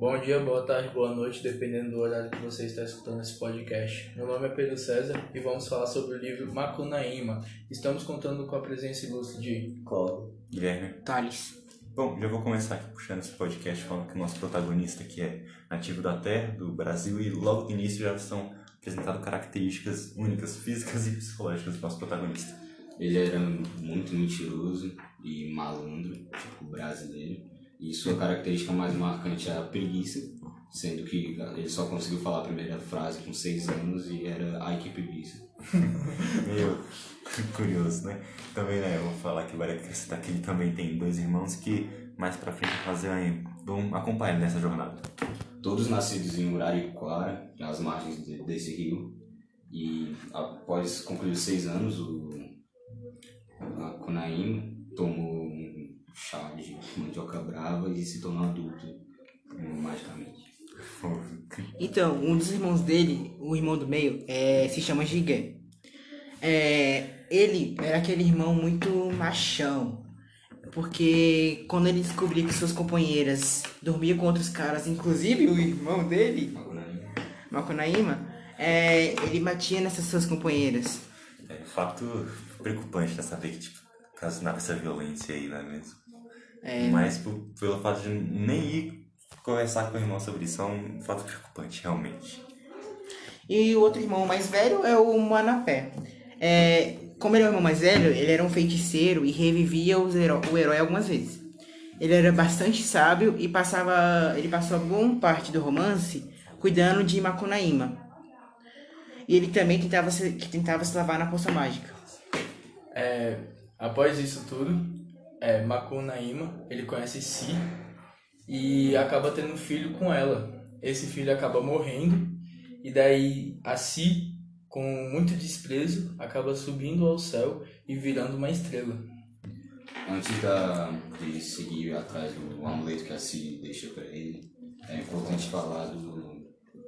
Bom dia, boa tarde, boa noite, dependendo do horário que você está escutando esse podcast. Meu nome é Pedro César e vamos falar sobre o livro Macunaíma. Estamos contando com a presença ilustre de Cláudio, Guilherme. Thales. Bom, já vou começar aqui puxando esse podcast falando que o nosso protagonista aqui é nativo da Terra, do Brasil, e logo no início já são apresentadas características únicas, físicas e psicológicas do nosso protagonista. ele era muito mentiroso e malandro, tipo brasileiro. E sua característica mais marcante é a preguiça, sendo que ele só conseguiu falar a primeira frase com seis anos e era ai que preguiça. Meio curioso, né? Também, né, eu vou falar que vale acrescentar que ele também tem dois irmãos que mais pra frente fazer aí, vão acompanhar ele nessa jornada. Todos nascidos em Urariquara, às margens de- desse rio. E após concluir seis anos, o a Kunaíma tomou chá de mandioca brava e se tornou adulto magicamente. Então, um dos irmãos dele, o irmão do meio, é, se chama Jigué. É, ele era aquele irmão muito machão. Porque quando ele descobriu que suas companheiras dormiam com outros caras, inclusive o irmão dele, Makunaíma, é, ele batia nessas suas companheiras. É fato preocupante né, saber que, tipo, ocasionava essa violência aí, não é mesmo? É. Mas por, pelo fato de nem ir conversar com o irmão sobre isso é um fato preocupante, realmente. E o outro irmão mais velho é o Manapé. É, como ele é o irmão mais velho, ele era um feiticeiro e revivia os heró- o herói algumas vezes. Ele era bastante sábio e passava, ele passou boa parte do romance cuidando de Macunaíma. E ele também tentava se, que tentava se lavar na poça mágica. É, após isso tudo, é, Macunaíma, ele conhece Si e acaba tendo um filho com ela. Esse filho acaba morrendo e daí a Si, com muito desprezo, acaba subindo ao céu e virando uma estrela. Antes da, de seguir atrás do amuleto que a Si deixa pra ele, é importante falar do.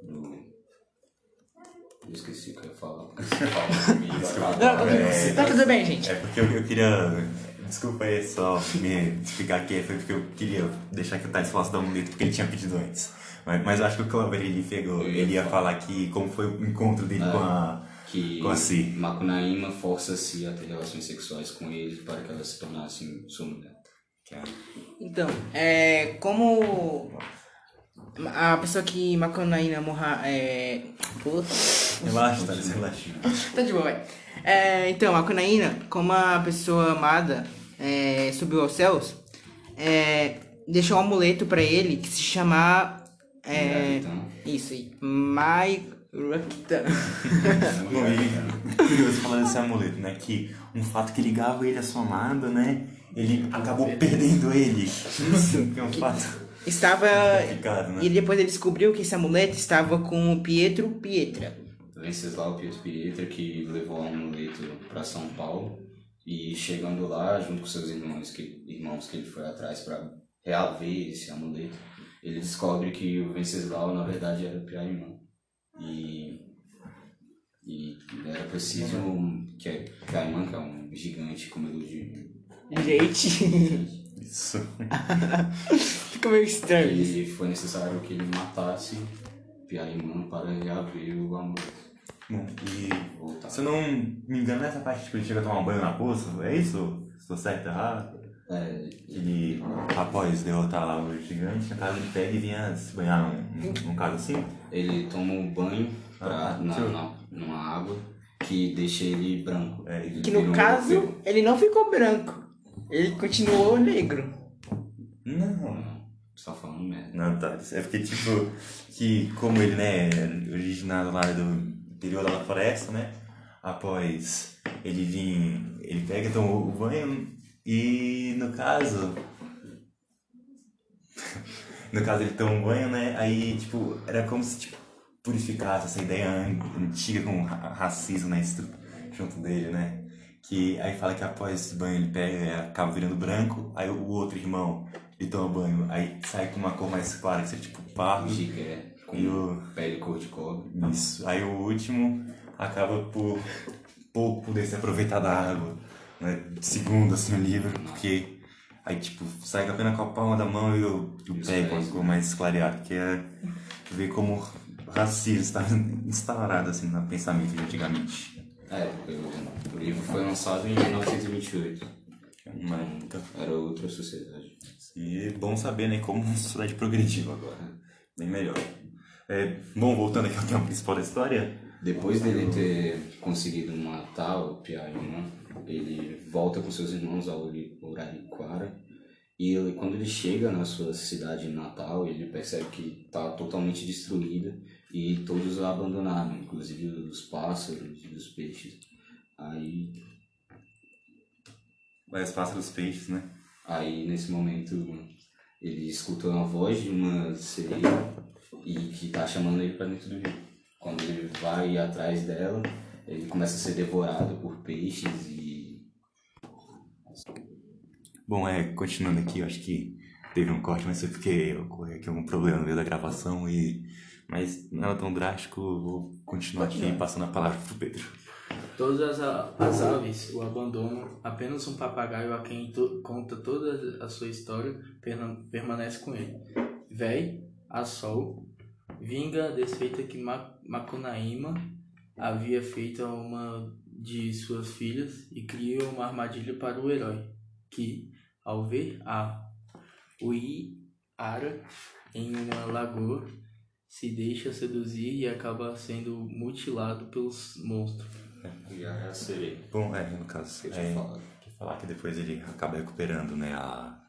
do eu esqueci o que eu ia falar, porque você fala comigo, acaba- É, Tá tudo bem, gente. É porque eu, eu queria. Desculpa aí só me explicar aqui, foi porque eu queria deixar que o Thales falasse do amuleto, porque ele tinha pedido antes. Mas, mas eu acho que o Cláudio ele pegou, ele ia falar aqui como foi o encontro dele com a. que Com a Si. Macunaíma força Si a ter relações sexuais com ele para que ela se tornasse sua mulher. que a- Então, é, como a pessoa que Macunaíma morra... É, Relaxa, Thales, relaxa. Tá de boa, vai. É, então, a Cunaína, como a pessoa amada é, subiu aos céus, é, deixou um amuleto pra ele que se chama. É, isso aí. Mai Rakita. Bom, e curioso falando desse amuleto, né? Que um fato que ligava ele à sua amada, né? Ele acabou perdendo ele. Isso que é um fato Estava. né? E depois ele descobriu que esse amuleto estava com o Pietro Pietra. Venceslau Pietro Pietra que levou o amuleto para São Paulo e chegando lá, junto com seus irmãos que, irmãos que ele foi atrás para reaver esse amuleto, ele descobre que o Venceslau na verdade era o Piaimã. E, e era preciso que a Piaimã, que é um gigante comedor de Gente. Isso. Fica meio estranho. E foi necessário que ele matasse Piaimã para reaver o amuleto. Bom, e Voltar. se eu não me engano, nessa parte tipo, ele chega a tomar um banho na poça, é isso? Estou certo, errado? É, Ele, após derrotar lá o gigante, no caso ele pega e vinha se banhar num, num caso assim? Ele toma um banho pra, Ah, na, na- numa água que deixa ele branco. É, Ele Que no caso, ele não ficou branco. Ele continuou negro. Não. Tá falando merda. Não, tá. É porque, tipo, que como ele, né, é originado lá do interior da floresta, né? Após ele vir, ele pega então o banho e no caso. no caso ele toma um banho, né? Aí, tipo, era como se tipo, purificasse essa ideia an- antiga com racismo, né? Junto dele, né? Que aí fala que após esse banho ele pega e acaba virando branco, aí o outro irmão ele toma banho, aí sai com uma cor mais clara, que seria tipo pardo. Jiqué com E o- pele cor de cobre. Isso. Aí o último acaba por pouco poder se aproveitar da água. Né? Segundo assim o livro, porque Aí, tipo, sai apenas com a palma da mão e o, e o pé com a né? mais clareada, que é ver como racismo está instaurado assim no pensamento de antigamente. É, o, o livro foi lançado em 1928. Uma época. Era outra sociedade. E é bom saber, né, como uma sociedade progrediu agora. Bem melhor. É, bom, voltando aqui ao tema principal da história. Depois dele ter conseguido matar o Piaíma, ele volta com seus irmãos ao Urariquara. E ele, quando ele chega na sua cidade natal, ele percebe que está totalmente destruída e todos a abandonaram, inclusive os pássaros e os peixes. Aí, Mas passa dos peixes, né? aí nesse momento, ele escuta uma voz de uma sereia e que está chamando ele para dentro do rio. Quando ele vai atrás dela, ele começa a ser devorado por peixes e Bom, é, continuando aqui, eu acho que teve um corte, mas foi porque ocorreu aqui algum problema no meio da gravação e... Mas nada tão drástico, vou continuar aqui passando a palavra pro Pedro. Todas as, aves o abandonam, apenas um papagaio a quem conta toda a sua história permanece com ele. Véi, a sol, vinga a desfeita que Ma- Macunaíma havia feito a uma de suas filhas e cria uma armadilha para o herói, que, ao ver a Uiara em uma lagoa, se deixa seduzir e acaba sendo mutilado pelos monstros. E a sereia. Bom, é, no caso, é, falado. quer falar que depois ele acaba recuperando, né, a,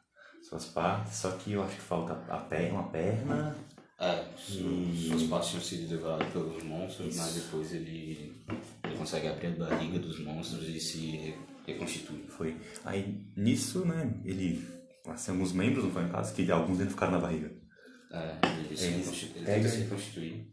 suas partes, só que eu acho que falta a perna, uma perna, É, E- suas partes tinham sido devoradas pelos monstros, mas depois ele, ele consegue abrir a barriga dos monstros e se re- reconstitui. foi. Aí, nisso, né, ele, assim, alguns membros, não foi em caso, que alguns dentro ficaram na barriga. É, ele, se Ele ele pega- tenta se reconstituir.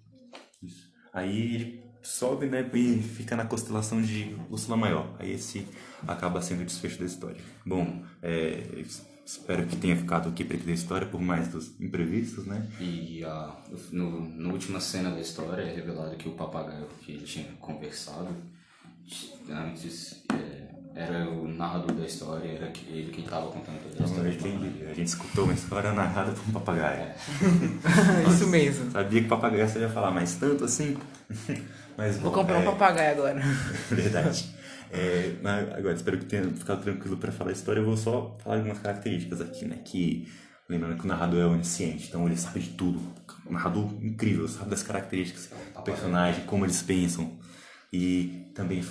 Isso. Aí ele sobe, né, e fica na constelação de Úrsula Maior. Aí esse acaba sendo o desfecho da história. Bom, é, espero que tenha ficado aqui para da história, por mais dos imprevistos, né? E a, no, na última cena da história é revelado que o papagaio que ele tinha conversado antes é, era o narrador da história, era que- ele que estava contando toda a história. a gente, a gente escutou uma história narrada por um papagaio. Isso mesmo. Sabia que papagaio você ia falar, mas tanto assim? mas, Vou bom, comprar um é, papagaio agora. Verdade. É, mas agora, espero que tenha ficado tranquilo para falar a história. Eu vou só falar algumas características aqui, né? Que, lembrando que o narrador é onisciente, então ele sabe de tudo. Um narrador incrível, sabe das características do personagem, como eles pensam. E também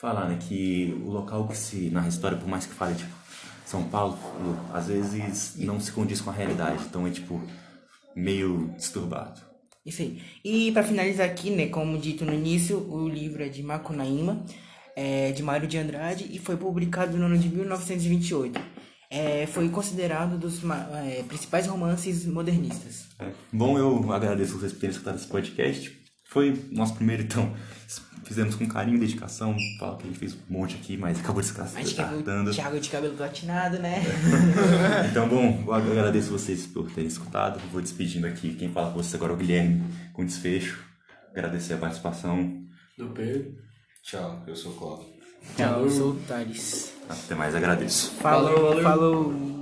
falar, né? Que o local que se narra a história, por mais que fale, tipo, São Paulo, às vezes não se condiz com a realidade. Então é, tipo, meio disturbado. E pra finalizar aqui, né, como dito no início, o livro é de Macunaíma, é de Mário de Andrade e foi publicado no ano de 1928. É, foi considerado dos é, principais romances modernistas. É. Bom, eu agradeço vocês por terem escutado esse podcast. Foi nosso primeiro, então fizemos com carinho e dedicação. Fala que a gente fez um monte aqui, mas acabou descartando. Thiago de cabelo platinado, né? Então, bom, eu agradeço vocês por terem escutado. Vou despedindo aqui. Quem fala com vocês agora é o Guilherme, com desfecho. Agradecer a participação. Do Pedro. Tchau, eu sou o Cláudio. Tchau, eu sou o Thales. Até mais, agradeço. Falou, valeu. falou.